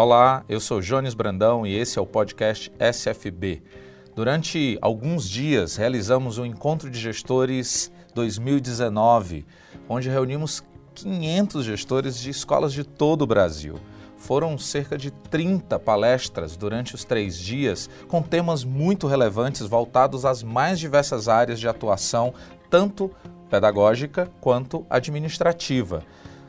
Olá, eu sou Jones Brandão e esse é o podcast SFB. Durante alguns dias realizamos o Encontro de Gestores 2019, onde reunimos 500 gestores de escolas de todo o Brasil. Foram cerca de 30 palestras durante os três dias, com temas muito relevantes voltados às mais diversas áreas de atuação, tanto pedagógica quanto administrativa.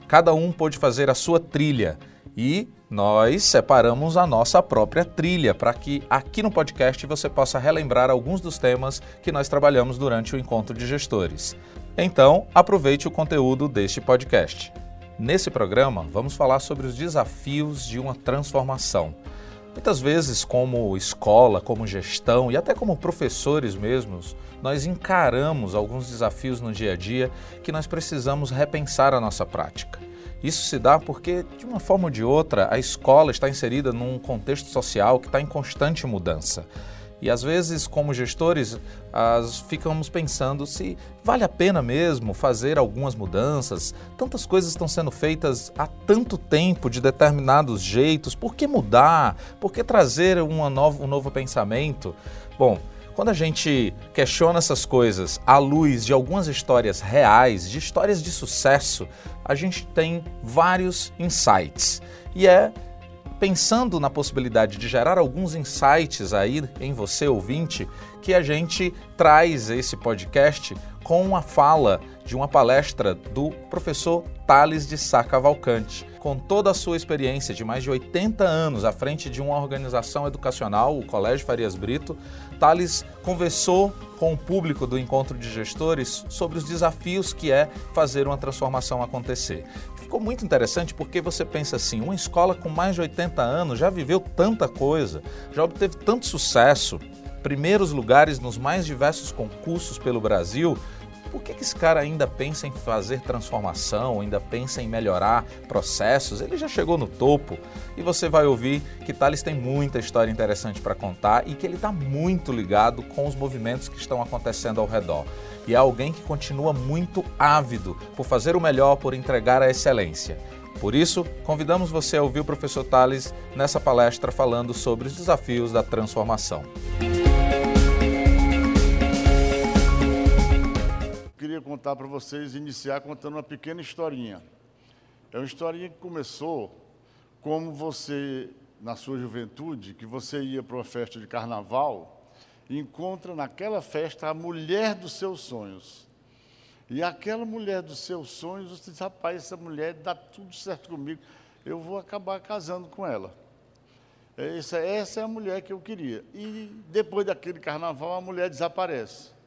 Cada um pôde fazer a sua trilha e nós separamos a nossa própria trilha para que aqui no podcast você possa relembrar alguns dos temas que nós trabalhamos durante o encontro de gestores. Então, aproveite o conteúdo deste podcast. Nesse programa, vamos falar sobre os desafios de uma transformação. Muitas vezes, como escola, como gestão e até como professores mesmos, nós encaramos alguns desafios no dia a dia que nós precisamos repensar a nossa prática. Isso se dá porque, de uma forma ou de outra, a escola está inserida num contexto social que está em constante mudança. E às vezes, como gestores, as, ficamos pensando se vale a pena mesmo fazer algumas mudanças. Tantas coisas estão sendo feitas há tanto tempo de determinados jeitos. Por que mudar? Por que trazer uma nova, um novo pensamento? Bom, quando a gente questiona essas coisas à luz de algumas histórias reais, de histórias de sucesso, a gente tem vários insights. E é pensando na possibilidade de gerar alguns insights aí em você, ouvinte, que a gente traz esse podcast com uma fala de uma palestra do professor Thales de Sá Cavalcante. Com toda a sua experiência de mais de 80 anos à frente de uma organização educacional, o Colégio Farias Brito, Thales conversou com o público do encontro de gestores sobre os desafios que é fazer uma transformação acontecer. Ficou muito interessante porque você pensa assim: uma escola com mais de 80 anos já viveu tanta coisa, já obteve tanto sucesso, primeiros lugares nos mais diversos concursos pelo Brasil. Por que, que esse cara ainda pensa em fazer transformação, ainda pensa em melhorar processos? Ele já chegou no topo e você vai ouvir que Thales tem muita história interessante para contar e que ele está muito ligado com os movimentos que estão acontecendo ao redor. E é alguém que continua muito ávido por fazer o melhor, por entregar a excelência. Por isso, convidamos você a ouvir o professor Thales nessa palestra falando sobre os desafios da transformação. Queria contar para vocês, iniciar contando uma pequena historinha. É uma historinha que começou como você, na sua juventude, que você ia para uma festa de carnaval e encontra naquela festa a mulher dos seus sonhos. E aquela mulher dos seus sonhos, você diz, rapaz, essa mulher dá tudo certo comigo, eu vou acabar casando com ela. Essa, essa é a mulher que eu queria. E depois daquele carnaval, a mulher desaparece.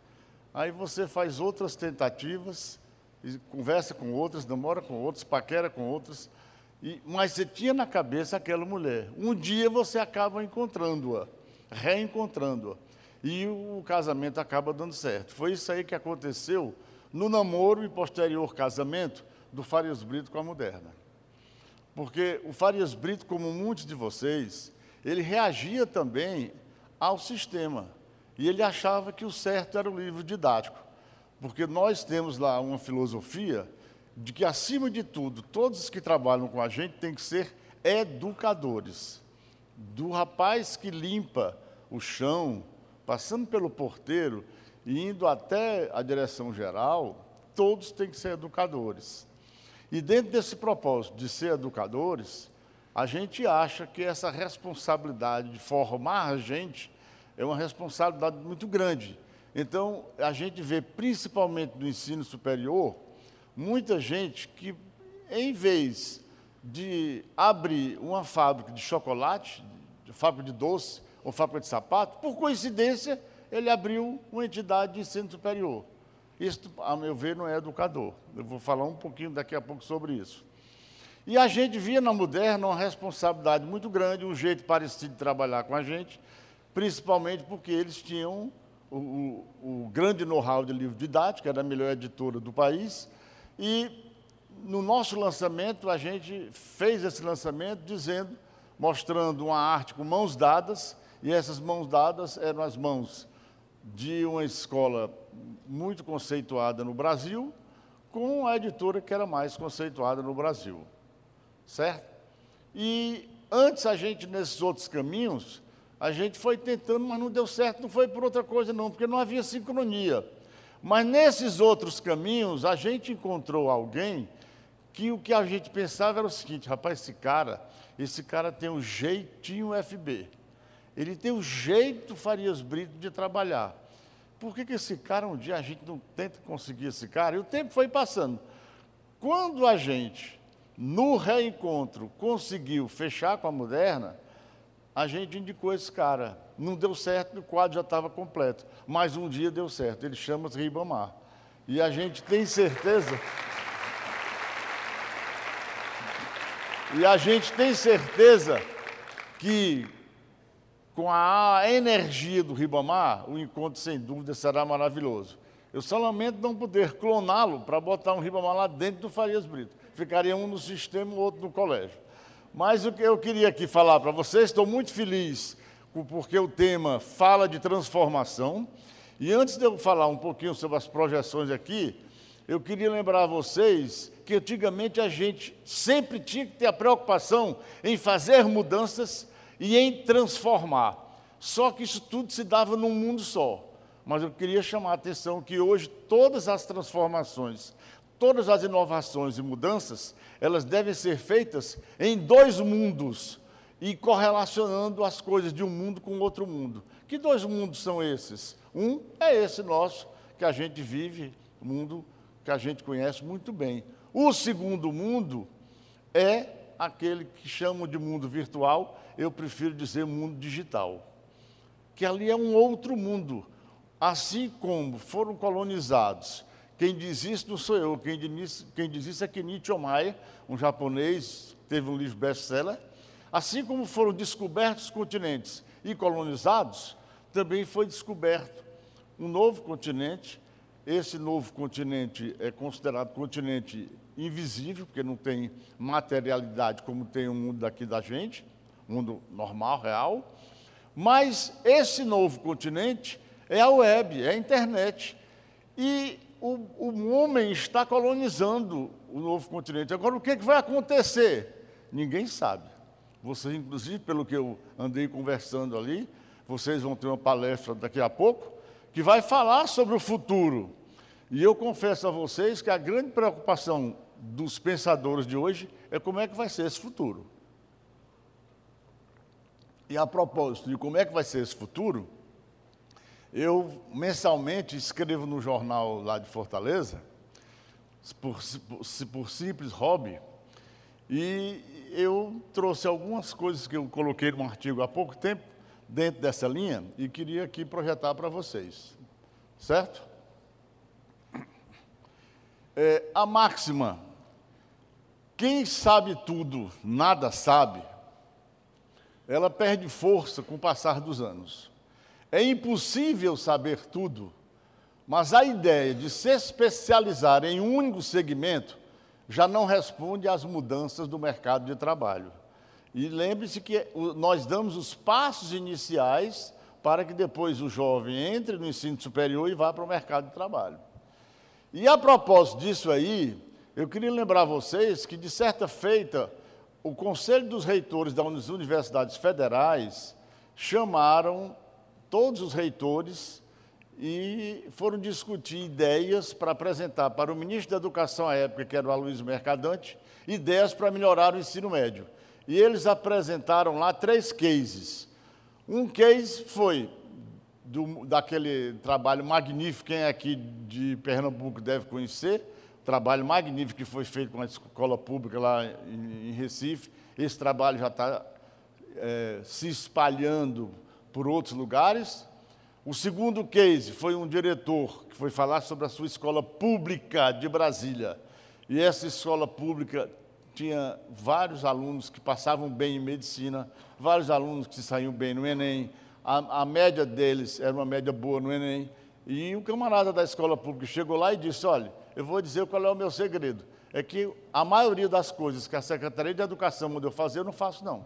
Aí você faz outras tentativas, conversa com outras, namora com outras, paquera com outras, e, mas você tinha na cabeça aquela mulher. Um dia você acaba encontrando-a, reencontrando-a, e o casamento acaba dando certo. Foi isso aí que aconteceu no namoro e posterior casamento do Farias Brito com a Moderna. Porque o Farias Brito, como muitos de vocês, ele reagia também ao sistema. E ele achava que o certo era o livro didático, porque nós temos lá uma filosofia de que, acima de tudo, todos que trabalham com a gente têm que ser educadores. Do rapaz que limpa o chão, passando pelo porteiro e indo até a direção geral, todos têm que ser educadores. E dentro desse propósito de ser educadores, a gente acha que essa responsabilidade de formar a gente é uma responsabilidade muito grande. Então, a gente vê, principalmente no ensino superior, muita gente que, em vez de abrir uma fábrica de chocolate, de fábrica de doce ou fábrica de sapato, por coincidência, ele abriu uma entidade de ensino superior. Isso, a meu ver, não é educador. Eu vou falar um pouquinho daqui a pouco sobre isso. E a gente via na Moderna uma responsabilidade muito grande, um jeito parecido de trabalhar com a gente, principalmente porque eles tinham o, o, o grande know-how de livro didático, era a melhor editora do país, e no nosso lançamento, a gente fez esse lançamento dizendo, mostrando uma arte com mãos dadas, e essas mãos dadas eram as mãos de uma escola muito conceituada no Brasil, com a editora que era mais conceituada no Brasil. Certo? E antes a gente, nesses outros caminhos, a gente foi tentando, mas não deu certo, não foi por outra coisa, não, porque não havia sincronia. Mas nesses outros caminhos, a gente encontrou alguém que o que a gente pensava era o seguinte: rapaz, esse cara, esse cara tem um jeitinho FB. Ele tem o um jeito Farias Brito de trabalhar. Por que, que esse cara, um dia a gente não tenta conseguir esse cara? E o tempo foi passando. Quando a gente, no reencontro, conseguiu fechar com a Moderna, a gente indicou esse cara. Não deu certo, o quadro já estava completo. Mas um dia deu certo. Ele chama-se Ribamar. E a gente tem certeza. E a gente tem certeza que com a energia do Ribamar, o encontro sem dúvida será maravilhoso. Eu só lamento não poder cloná-lo para botar um Ribamar lá dentro do Farias Brito. Ficaria um no sistema e o outro no colégio. Mas o que eu queria aqui falar para vocês, estou muito feliz porque o tema fala de transformação. E antes de eu falar um pouquinho sobre as projeções aqui, eu queria lembrar a vocês que antigamente a gente sempre tinha que ter a preocupação em fazer mudanças e em transformar. Só que isso tudo se dava num mundo só. Mas eu queria chamar a atenção que hoje todas as transformações, todas as inovações e mudanças, elas devem ser feitas em dois mundos e correlacionando as coisas de um mundo com outro mundo. Que dois mundos são esses? Um é esse nosso, que a gente vive, mundo que a gente conhece muito bem. O segundo mundo é aquele que chamam de mundo virtual, eu prefiro dizer mundo digital. Que ali é um outro mundo. Assim como foram colonizados quem diz isso não sou eu, quem diz, quem diz isso é Kenichi Omae, um japonês, teve um livro best-seller. Assim como foram descobertos continentes e colonizados, também foi descoberto um novo continente. Esse novo continente é considerado continente invisível, porque não tem materialidade como tem o mundo daqui da gente, mundo normal, real. Mas esse novo continente é a web, é a internet. E o, o homem está colonizando o novo continente. Agora, o que, é que vai acontecer? Ninguém sabe. Vocês, inclusive, pelo que eu andei conversando ali, vocês vão ter uma palestra daqui a pouco que vai falar sobre o futuro. E eu confesso a vocês que a grande preocupação dos pensadores de hoje é como é que vai ser esse futuro. E a propósito de como é que vai ser esse futuro, eu mensalmente escrevo no jornal lá de Fortaleza, por, por, por simples hobby, e eu trouxe algumas coisas que eu coloquei num artigo há pouco tempo, dentro dessa linha, e queria aqui projetar para vocês. Certo? É, a máxima, quem sabe tudo, nada sabe, ela perde força com o passar dos anos. É impossível saber tudo, mas a ideia de se especializar em um único segmento já não responde às mudanças do mercado de trabalho. E lembre-se que nós damos os passos iniciais para que depois o jovem entre no ensino superior e vá para o mercado de trabalho. E a propósito disso aí, eu queria lembrar vocês que, de certa feita, o Conselho dos Reitores das Universidades Federais chamaram todos os reitores e foram discutir ideias para apresentar para o ministro da Educação à época, que era o Aloysio Mercadante, ideias para melhorar o ensino médio. E eles apresentaram lá três cases. Um case foi do, daquele trabalho magnífico, quem é aqui de Pernambuco deve conhecer, trabalho magnífico que foi feito com a escola pública lá em, em Recife. Esse trabalho já está é, se espalhando por outros lugares. O segundo case foi um diretor que foi falar sobre a sua escola pública de Brasília. E essa escola pública tinha vários alunos que passavam bem em medicina, vários alunos que saíam bem no Enem. A, a média deles era uma média boa no Enem. E um camarada da escola pública chegou lá e disse: Olha, eu vou dizer qual é o meu segredo. É que a maioria das coisas que a Secretaria de Educação mandou fazer, eu não faço, não.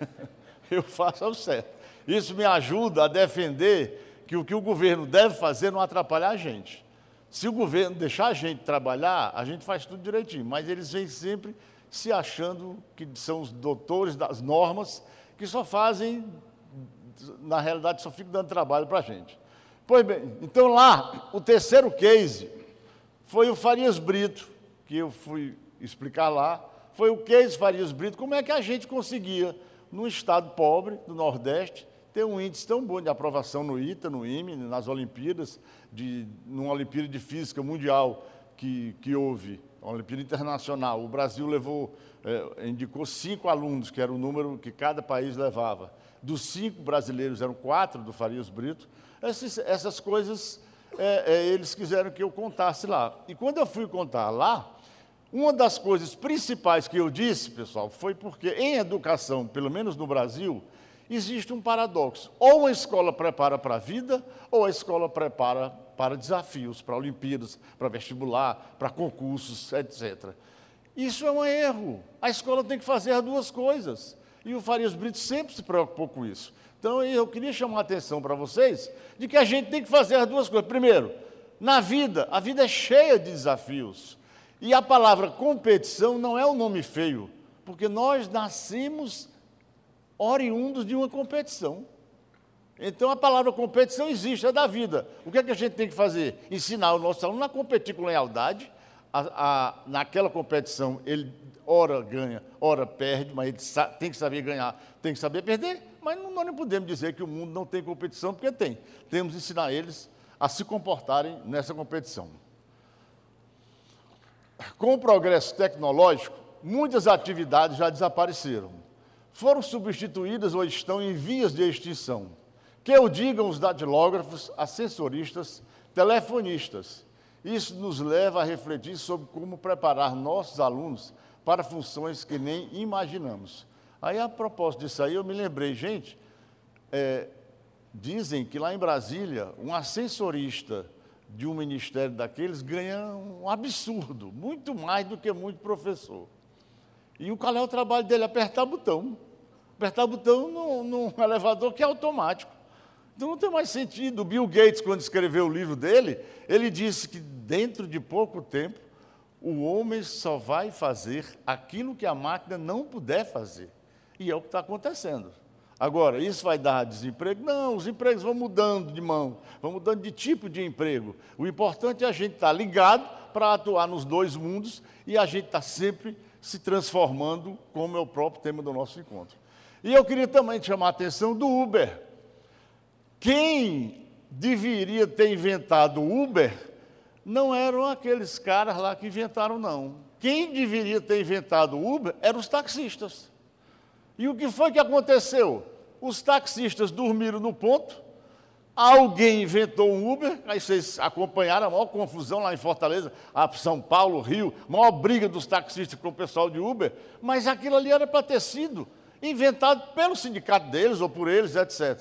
eu faço o certo. Isso me ajuda a defender que o que o governo deve fazer não atrapalhar a gente. Se o governo deixar a gente trabalhar, a gente faz tudo direitinho, mas eles vêm sempre se achando que são os doutores das normas, que só fazem, na realidade, só ficam dando trabalho para a gente. Pois bem, então lá, o terceiro case foi o Farias Brito, que eu fui explicar lá, foi o case Farias Brito, como é que a gente conseguia, num estado pobre do Nordeste, ter um índice tão bom de aprovação no ITA, no IME, nas Olimpíadas, de, numa Olimpíada de Física Mundial que, que houve, uma Olimpíada Internacional. O Brasil levou, é, indicou cinco alunos, que era o número que cada país levava. Dos cinco brasileiros, eram quatro do Farias Brito. Essas, essas coisas é, é, eles quiseram que eu contasse lá. E quando eu fui contar lá, uma das coisas principais que eu disse, pessoal, foi porque em educação, pelo menos no Brasil, existe um paradoxo. Ou a escola prepara para a vida, ou a escola prepara para desafios, para Olimpíadas, para vestibular, para concursos, etc. Isso é um erro. A escola tem que fazer as duas coisas. E o Farias Brito sempre se preocupou com isso. Então eu queria chamar a atenção para vocês de que a gente tem que fazer as duas coisas. Primeiro, na vida, a vida é cheia de desafios. E a palavra competição não é um nome feio, porque nós nascemos oriundos de uma competição. Então a palavra competição existe, é da vida. O que é que a gente tem que fazer? Ensinar o nosso aluno a competir com lealdade. A, a, naquela competição ele ora ganha, ora perde, mas ele tem que saber ganhar, tem que saber perder. Mas não, nós não podemos dizer que o mundo não tem competição, porque tem. Temos que ensinar eles a se comportarem nessa competição. Com o progresso tecnológico, muitas atividades já desapareceram. Foram substituídas ou estão em vias de extinção. Que o digam os datilógrafos, ascensoristas, telefonistas. Isso nos leva a refletir sobre como preparar nossos alunos para funções que nem imaginamos. Aí, a propósito disso aí, eu me lembrei, gente, é, dizem que lá em Brasília, um ascensorista de um ministério daqueles ganha um absurdo, muito mais do que muito professor. E o qual é o trabalho dele? Apertar botão. Apertar botão num, num elevador que é automático. Então não tem mais sentido. O Bill Gates, quando escreveu o livro dele, ele disse que dentro de pouco tempo o homem só vai fazer aquilo que a máquina não puder fazer. E é o que está acontecendo. Agora, isso vai dar desemprego? Não, os empregos vão mudando de mão, vão mudando de tipo de emprego. O importante é a gente estar tá ligado para atuar nos dois mundos e a gente está sempre se transformando, como é o próprio tema do nosso encontro. E eu queria também chamar a atenção do Uber. Quem deveria ter inventado o Uber não eram aqueles caras lá que inventaram, não. Quem deveria ter inventado o Uber eram os taxistas. E o que foi que aconteceu? Os taxistas dormiram no ponto, alguém inventou um Uber, aí vocês acompanharam a maior confusão lá em Fortaleza, São Paulo, Rio, maior briga dos taxistas com o pessoal de Uber, mas aquilo ali era para ter sido inventado pelo sindicato deles ou por eles, etc.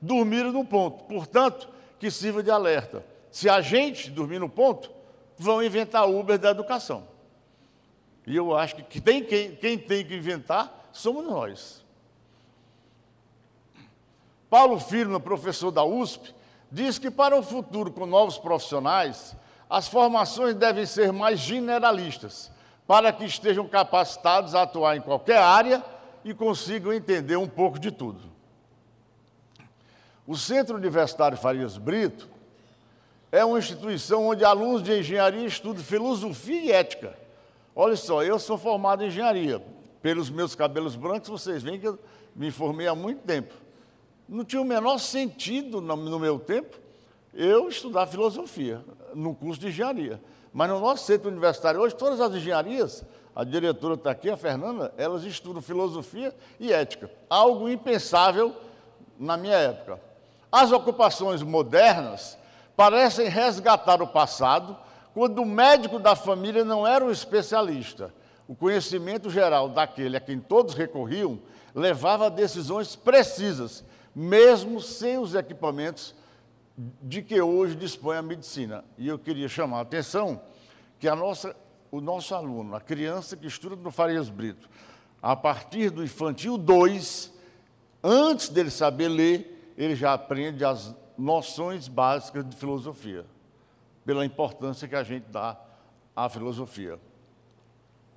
Dormiram no ponto, portanto, que sirva de alerta. Se a gente dormir no ponto, vão inventar Uber da educação. E eu acho que quem, quem tem que inventar somos nós. Paulo Firma, professor da USP, diz que para o futuro com novos profissionais, as formações devem ser mais generalistas, para que estejam capacitados a atuar em qualquer área e consigam entender um pouco de tudo. O Centro Universitário Farias Brito é uma instituição onde alunos de engenharia estudam filosofia e ética. Olha só, eu sou formado em engenharia, pelos meus cabelos brancos, vocês veem que eu me formei há muito tempo. Não tinha o menor sentido no, meu tempo eu estudar filosofia no curso de engenharia. Mas no nosso centro universitário hoje, todas as engenharias, a diretora está aqui, a Fernanda, elas estudam filosofia e ética. Algo impensável na minha época. As ocupações modernas parecem resgatar o passado, quando o médico da família não era um especialista, o conhecimento geral daquele a quem todos recorriam levava a decisões precisas, mesmo sem os equipamentos de que hoje dispõe a medicina. E eu queria chamar a atenção que a nossa, o nosso aluno, a criança que estuda no Farias Brito, a partir do infantil 2, antes dele saber ler, ele já aprende as noções básicas de filosofia, pela importância que a gente dá à filosofia.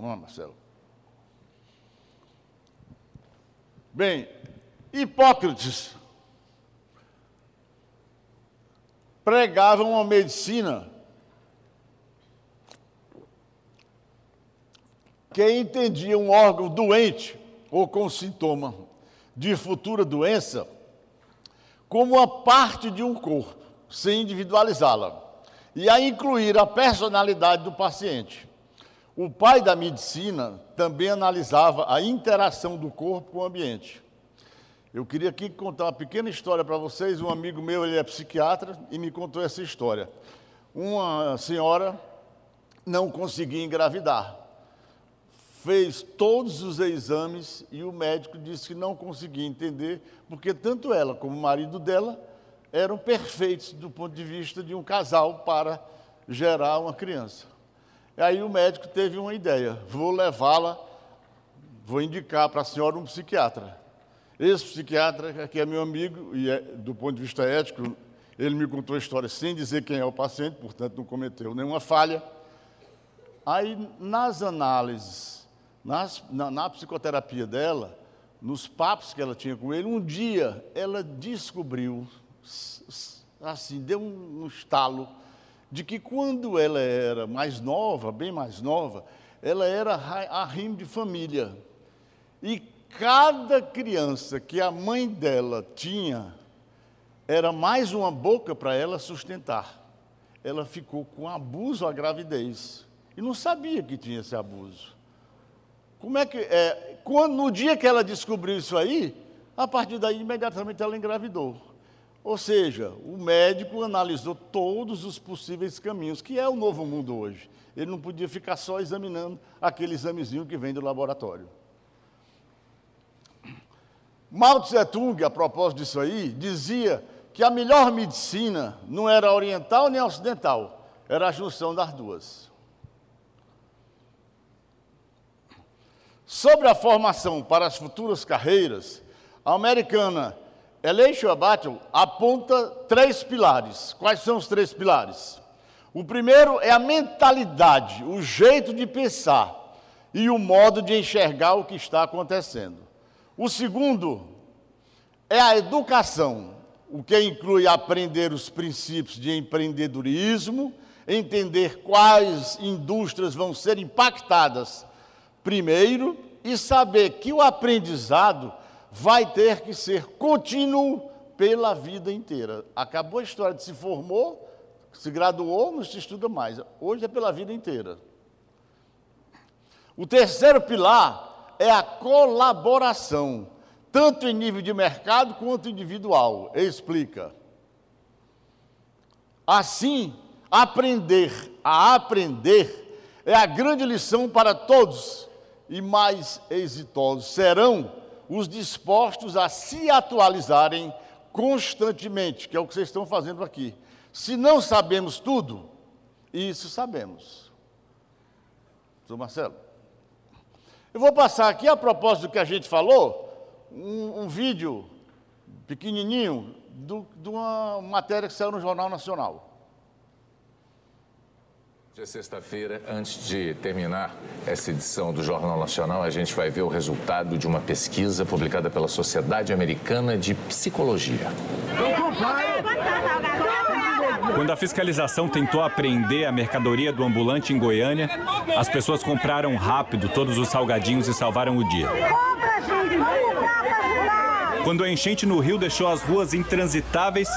Vamos lá, Marcelo. Bem, Hipócrates pregava uma medicina que entendia um órgão doente ou com sintoma de futura doença como uma parte de um corpo, sem individualizá-la, e a incluir a personalidade do paciente. O pai da medicina também analisava a interação do corpo com o ambiente. Eu queria aqui contar uma pequena história para vocês. Um amigo meu, ele é psiquiatra e me contou essa história. Uma senhora não conseguia engravidar. Fez todos os exames e o médico disse que não conseguia entender, porque tanto ela como o marido dela eram perfeitos do ponto de vista de um casal para gerar uma criança. Aí o médico teve uma ideia: vou levá-la, vou indicar para a senhora um psiquiatra. Esse psiquiatra, que é meu amigo, e é, do ponto de vista ético, ele me contou a história sem dizer quem é o paciente, portanto não cometeu nenhuma falha. Aí, nas análises, nas, na, na psicoterapia dela, nos papos que ela tinha com ele, um dia ela descobriu, assim, deu um, um estalo, de que quando ela era mais nova, bem mais nova, ela era arrimo de família. E cada criança que a mãe dela tinha era mais uma boca para ela sustentar. Ela ficou com abuso à gravidez e não sabia que tinha esse abuso. Como é que é? Quando, no dia que ela descobriu isso aí, a partir daí imediatamente ela engravidou. Ou seja, o médico analisou todos os possíveis caminhos, que é o novo mundo hoje. Ele não podia ficar só examinando aquele examezinho que vem do laboratório. Mao Tse Tung, a propósito disso aí, dizia que a melhor medicina não era oriental nem ocidental, era a junção das duas. Sobre a formação para as futuras carreiras, a americana Elisha Battle aponta três pilares. Quais são os três pilares? O primeiro é a mentalidade, o jeito de pensar e o modo de enxergar o que está acontecendo. O segundo é a educação, o que inclui aprender os princípios de empreendedorismo, entender quais indústrias vão ser impactadas primeiro e saber que o aprendizado vai ter que ser contínuo pela vida inteira. Acabou a história de se formou, se graduou, não se estuda mais. Hoje é pela vida inteira. O terceiro pilar é a colaboração, tanto em nível de mercado quanto individual. Explica. Assim, aprender a aprender é a grande lição para todos e mais exitosos serão os dispostos a se atualizarem constantemente, que é o que vocês estão fazendo aqui. Se não sabemos tudo, isso sabemos. Sou Marcelo. Eu vou passar aqui, a propósito do que a gente falou, um, um vídeo pequenininho do, de uma matéria que saiu no Jornal Nacional. Hoje é sexta-feira, antes de terminar essa edição do Jornal Nacional, a gente vai ver o resultado de uma pesquisa publicada pela Sociedade Americana de Psicologia. Quando a fiscalização tentou apreender a mercadoria do ambulante em Goiânia, as pessoas compraram rápido todos os salgadinhos e salvaram o dia. Quando a enchente no rio deixou as ruas intransitáveis,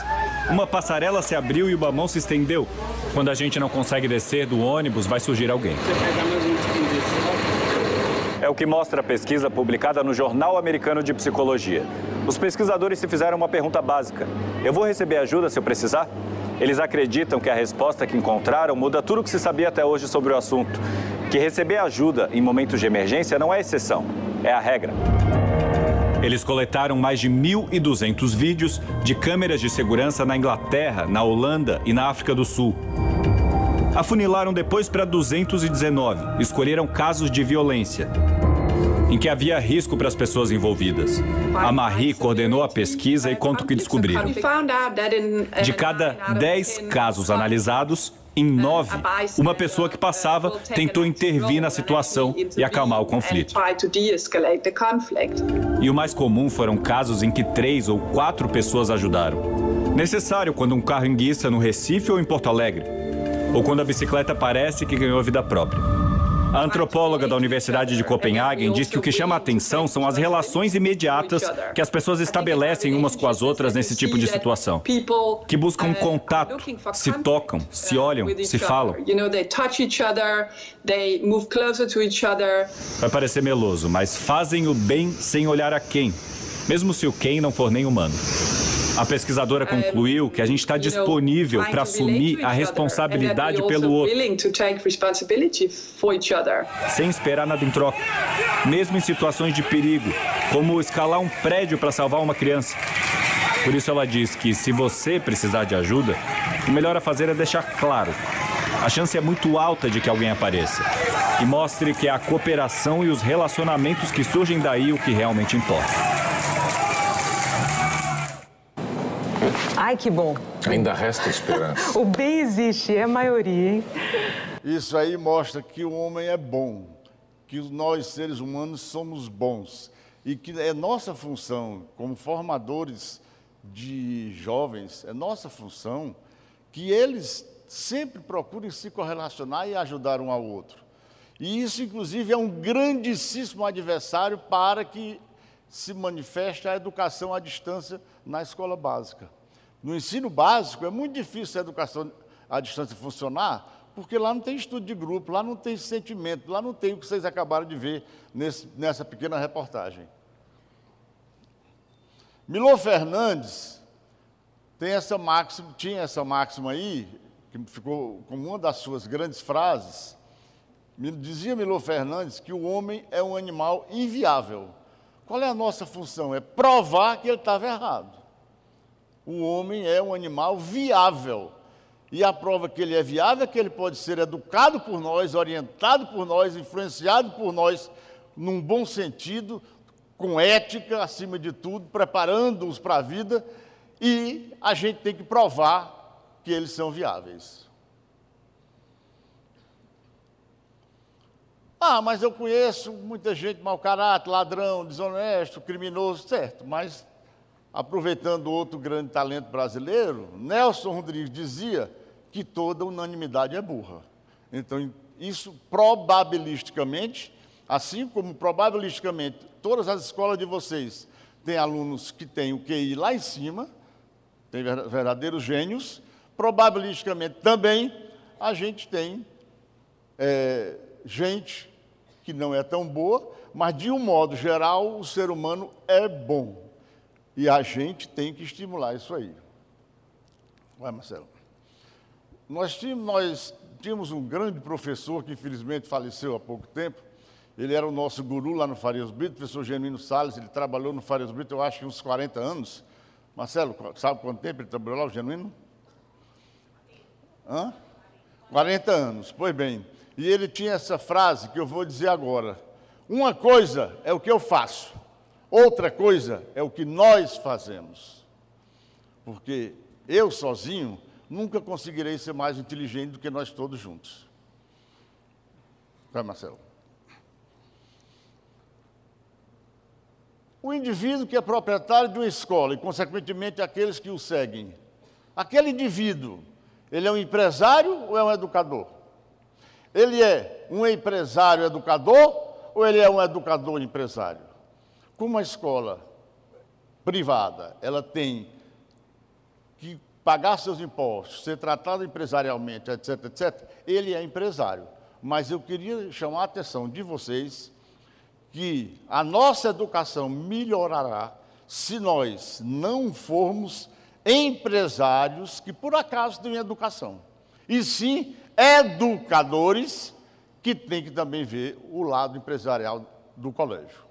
uma passarela se abriu e o mamão se estendeu. Quando a gente não consegue descer do ônibus, vai surgir alguém. É o que mostra a pesquisa publicada no Jornal Americano de Psicologia. Os pesquisadores se fizeram uma pergunta básica: Eu vou receber ajuda se eu precisar? Eles acreditam que a resposta que encontraram muda tudo o que se sabia até hoje sobre o assunto. Que receber ajuda em momentos de emergência não é exceção, é a regra. Eles coletaram mais de 1.200 vídeos de câmeras de segurança na Inglaterra, na Holanda e na África do Sul. Afunilaram depois para 219, escolheram casos de violência, em que havia risco para as pessoas envolvidas. A Marie coordenou a pesquisa e conta o que descobriram. De cada 10 casos analisados, Em nove, uma pessoa que passava tentou intervir na situação e acalmar o conflito. E o mais comum foram casos em que três ou quatro pessoas ajudaram. Necessário quando um carro enguiça no Recife ou em Porto Alegre, ou quando a bicicleta parece que ganhou vida própria. A antropóloga da Universidade de Copenhague diz que o que chama a atenção são as relações imediatas que as pessoas estabelecem umas com as outras nesse tipo de situação. Que buscam contato, se tocam, se olham, se falam. Vai parecer meloso, mas fazem o bem sem olhar a quem, mesmo se o quem não for nem humano. A pesquisadora concluiu que a gente está disponível para assumir a responsabilidade pelo outro, sem esperar nada em troca, mesmo em situações de perigo, como escalar um prédio para salvar uma criança. Por isso ela diz que se você precisar de ajuda, o melhor a fazer é deixar claro. A chance é muito alta de que alguém apareça e mostre que é a cooperação e os relacionamentos que surgem daí o que realmente importa. Ai, que bom. Ainda resta esperança. o bem existe, é a maioria, hein? Isso aí mostra que o homem é bom, que nós, seres humanos, somos bons. E que é nossa função, como formadores de jovens, é nossa função que eles sempre procurem se correlacionar e ajudar um ao outro. E isso, inclusive, é um grandíssimo adversário para que se manifeste a educação à distância na escola básica. No ensino básico é muito difícil a educação à distância funcionar, porque lá não tem estudo de grupo, lá não tem sentimento, lá não tem o que vocês acabaram de ver nesse, nessa pequena reportagem. Milô Fernandes tem essa máxima, tinha essa máxima aí, que ficou como uma das suas grandes frases. Dizia Milô Fernandes que o homem é um animal inviável. Qual é a nossa função? É provar que ele estava errado o homem é um animal viável. E a prova que ele é viável é que ele pode ser educado por nós, orientado por nós, influenciado por nós, num bom sentido, com ética acima de tudo, preparando-os para a vida, e a gente tem que provar que eles são viáveis. Ah, mas eu conheço muita gente mau caráter, ladrão, desonesto, criminoso, certo, mas aproveitando outro grande talento brasileiro, Nelson Rodrigues dizia que toda unanimidade é burra. Então, isso probabilisticamente, assim como probabilisticamente todas as escolas de vocês têm alunos que têm o QI lá em cima, tem verdadeiros gênios, probabilisticamente também a gente tem é, gente que não é tão boa, mas de um modo geral o ser humano é bom. E a gente tem que estimular isso aí. Vai, Marcelo. Nós tínhamos, nós tínhamos um grande professor que infelizmente faleceu há pouco tempo. Ele era o nosso guru lá no Farias Brito, o professor Genuíno Salles. Ele trabalhou no Farias Brito, eu acho que uns 40 anos. Marcelo, sabe quanto tempo ele trabalhou lá, o Genuíno? Hã? 40 anos, pois bem. E ele tinha essa frase que eu vou dizer agora. Uma coisa é o que eu faço, Outra coisa é o que nós fazemos. Porque eu sozinho nunca conseguirei ser mais inteligente do que nós todos juntos. Vai, Marcelo. O indivíduo que é proprietário de uma escola e, consequentemente, aqueles que o seguem, aquele indivíduo, ele é um empresário ou é um educador? Ele é um empresário educador ou ele é um educador empresário? Como a escola privada, ela tem que pagar seus impostos, ser tratado empresarialmente, etc, etc, ele é empresário. Mas eu queria chamar a atenção de vocês que a nossa educação melhorará se nós não formos empresários que por acaso têm educação, e sim educadores que têm que também ver o lado empresarial do colégio.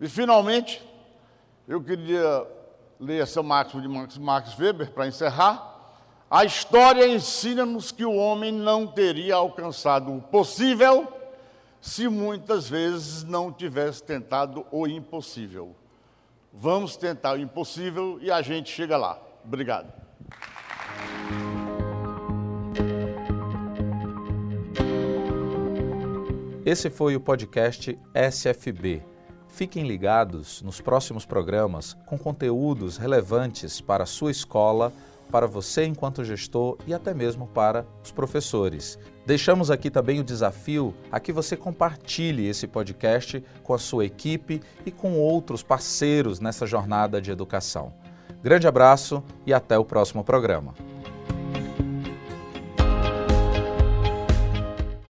E finalmente, eu queria ler essa máxima de Max Weber para encerrar. A história ensina-nos que o homem não teria alcançado o possível se muitas vezes não tivesse tentado o impossível. Vamos tentar o impossível e a gente chega lá. Obrigado. Esse foi o podcast SFB Fiquem ligados nos próximos programas com conteúdos relevantes para a sua escola, para você enquanto gestor e até mesmo para os professores. Deixamos aqui também o desafio a que você compartilhe esse podcast com a sua equipe e com outros parceiros nessa jornada de educação. Grande abraço e até o próximo programa.